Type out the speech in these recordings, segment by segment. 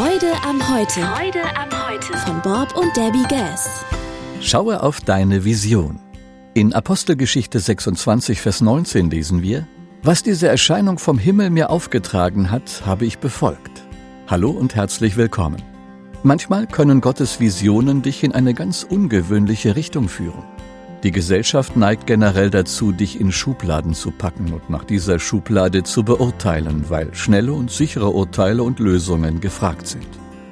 Freude am Heute. Freude am Heute. Von Bob und Debbie Gass. Schaue auf deine Vision. In Apostelgeschichte 26, Vers 19 lesen wir, Was diese Erscheinung vom Himmel mir aufgetragen hat, habe ich befolgt. Hallo und herzlich willkommen. Manchmal können Gottes Visionen dich in eine ganz ungewöhnliche Richtung führen. Die Gesellschaft neigt generell dazu, dich in Schubladen zu packen und nach dieser Schublade zu beurteilen, weil schnelle und sichere Urteile und Lösungen gefragt sind.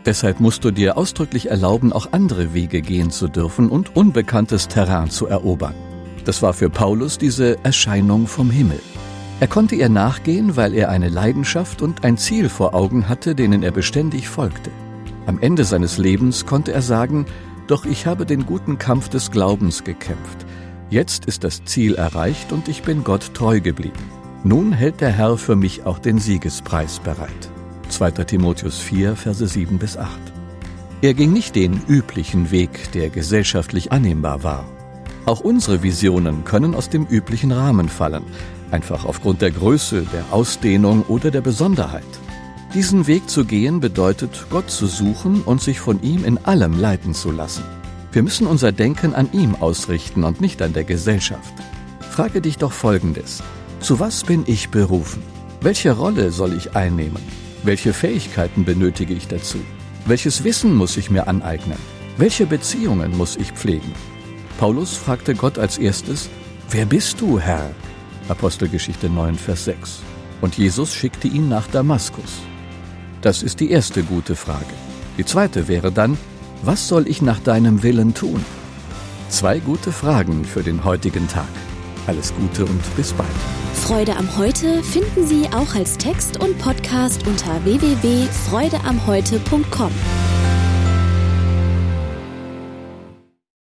Deshalb musst du dir ausdrücklich erlauben, auch andere Wege gehen zu dürfen und unbekanntes Terrain zu erobern. Das war für Paulus diese Erscheinung vom Himmel. Er konnte ihr nachgehen, weil er eine Leidenschaft und ein Ziel vor Augen hatte, denen er beständig folgte. Am Ende seines Lebens konnte er sagen, doch ich habe den guten Kampf des Glaubens gekämpft. Jetzt ist das Ziel erreicht und ich bin Gott treu geblieben. Nun hält der Herr für mich auch den Siegespreis bereit. 2. Timotheus 4, Verse 7 bis 8. Er ging nicht den üblichen Weg, der gesellschaftlich annehmbar war. Auch unsere Visionen können aus dem üblichen Rahmen fallen, einfach aufgrund der Größe, der Ausdehnung oder der Besonderheit. Diesen Weg zu gehen bedeutet, Gott zu suchen und sich von ihm in allem leiten zu lassen. Wir müssen unser Denken an ihm ausrichten und nicht an der Gesellschaft. Frage dich doch Folgendes. Zu was bin ich berufen? Welche Rolle soll ich einnehmen? Welche Fähigkeiten benötige ich dazu? Welches Wissen muss ich mir aneignen? Welche Beziehungen muss ich pflegen? Paulus fragte Gott als erstes, Wer bist du, Herr? Apostelgeschichte 9, Vers 6. Und Jesus schickte ihn nach Damaskus. Das ist die erste gute Frage. Die zweite wäre dann, was soll ich nach deinem Willen tun? Zwei gute Fragen für den heutigen Tag. Alles Gute und bis bald. Freude am Heute finden Sie auch als Text und Podcast unter www.freudeamheute.com.